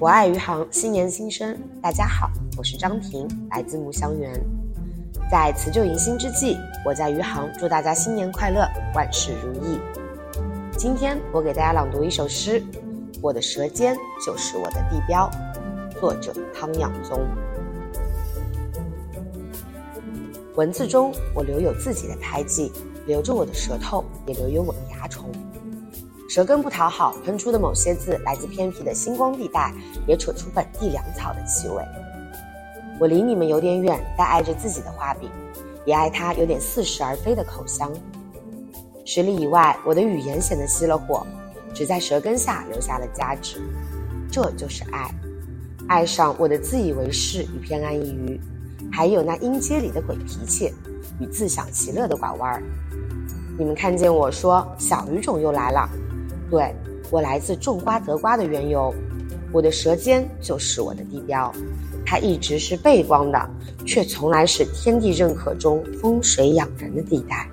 我爱余杭，新年新生，大家好，我是张婷，来自木香园。在辞旧迎新之际，我在余杭祝大家新年快乐，万事如意。今天我给大家朗读一首诗，《我的舌尖就是我的地标》，作者汤养宗。文字中我留有自己的胎记，留着我的舌头，也留有我的牙虫。舌根不讨好，喷出的某些字来自偏僻的星光地带，也扯出本地粮草的气味。我离你们有点远，但爱着自己的画笔，也爱它有点似是而非的口香。十里以外，我的语言显得熄了火，只在舌根下留下了价值。这就是爱，爱上我的自以为是与偏安一隅，还有那音阶里的鬼脾气与自享其乐的拐弯儿。你们看见我说小语种又来了。对我来自种瓜得瓜的缘由，我的舌尖就是我的地标，它一直是背光的，却从来是天地认可中风水养人的地带。